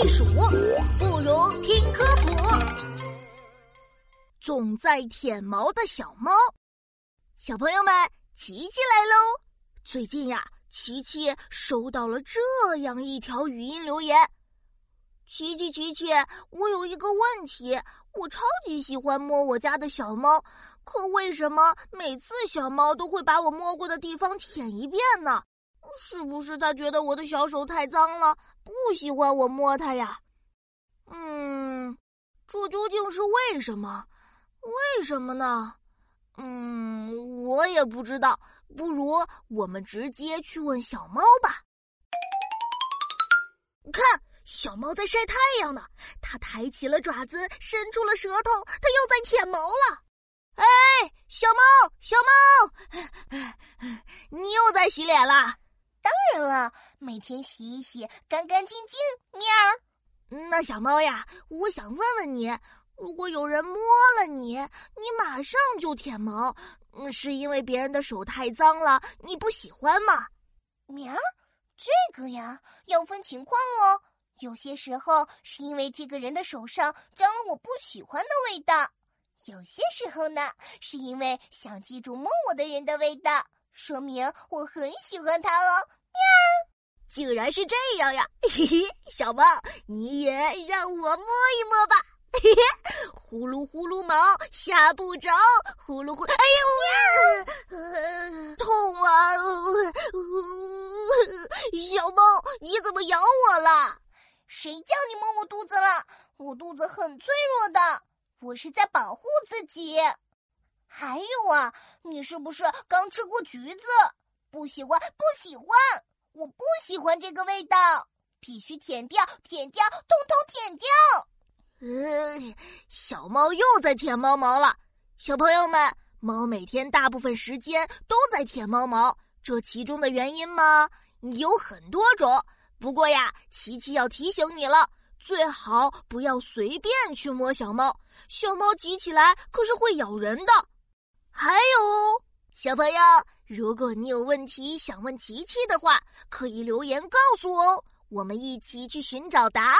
地鼠，不如听科普。总在舔毛的小猫，小朋友们，琪琪来喽！最近呀，琪琪收到了这样一条语音留言：琪琪，琪琪，我有一个问题，我超级喜欢摸我家的小猫，可为什么每次小猫都会把我摸过的地方舔一遍呢？是不是他觉得我的小手太脏了，不喜欢我摸它呀？嗯，这究竟是为什么？为什么呢？嗯，我也不知道。不如我们直接去问小猫吧。看，小猫在晒太阳呢，它抬起了爪子，伸出了舌头，它又在舔毛了。哎，小猫，小猫，你又在洗脸啦？了，每天洗一洗，干干净净。喵。那小猫呀，我想问问你，如果有人摸了你，你马上就舔毛，是因为别人的手太脏了，你不喜欢吗？喵，这个呀，要分情况哦。有些时候是因为这个人的手上沾了我不喜欢的味道，有些时候呢，是因为想记住摸我的人的味道。说明我很喜欢它哦，喵！竟然是这样呀，嘿嘿，小猫，你也让我摸一摸吧，嘿嘿，呼噜呼噜毛下不着，呼噜呼噜，哎呦，痛啊！小猫，你怎么咬我了？谁叫你摸我肚子了？我肚子很脆弱的，我是在保护自己。还有啊，你是不是刚吃过橘子？不喜欢，不喜欢，我不喜欢这个味道，必须舔掉，舔掉，通通舔掉。呃，小猫又在舔猫毛了。小朋友们，猫每天大部分时间都在舔猫毛，这其中的原因吗？有很多种。不过呀，琪琪要提醒你了，最好不要随便去摸小猫，小猫急起来可是会咬人的。还有，小朋友，如果你有问题想问琪琪的话，可以留言告诉我哦，我们一起去寻找答案。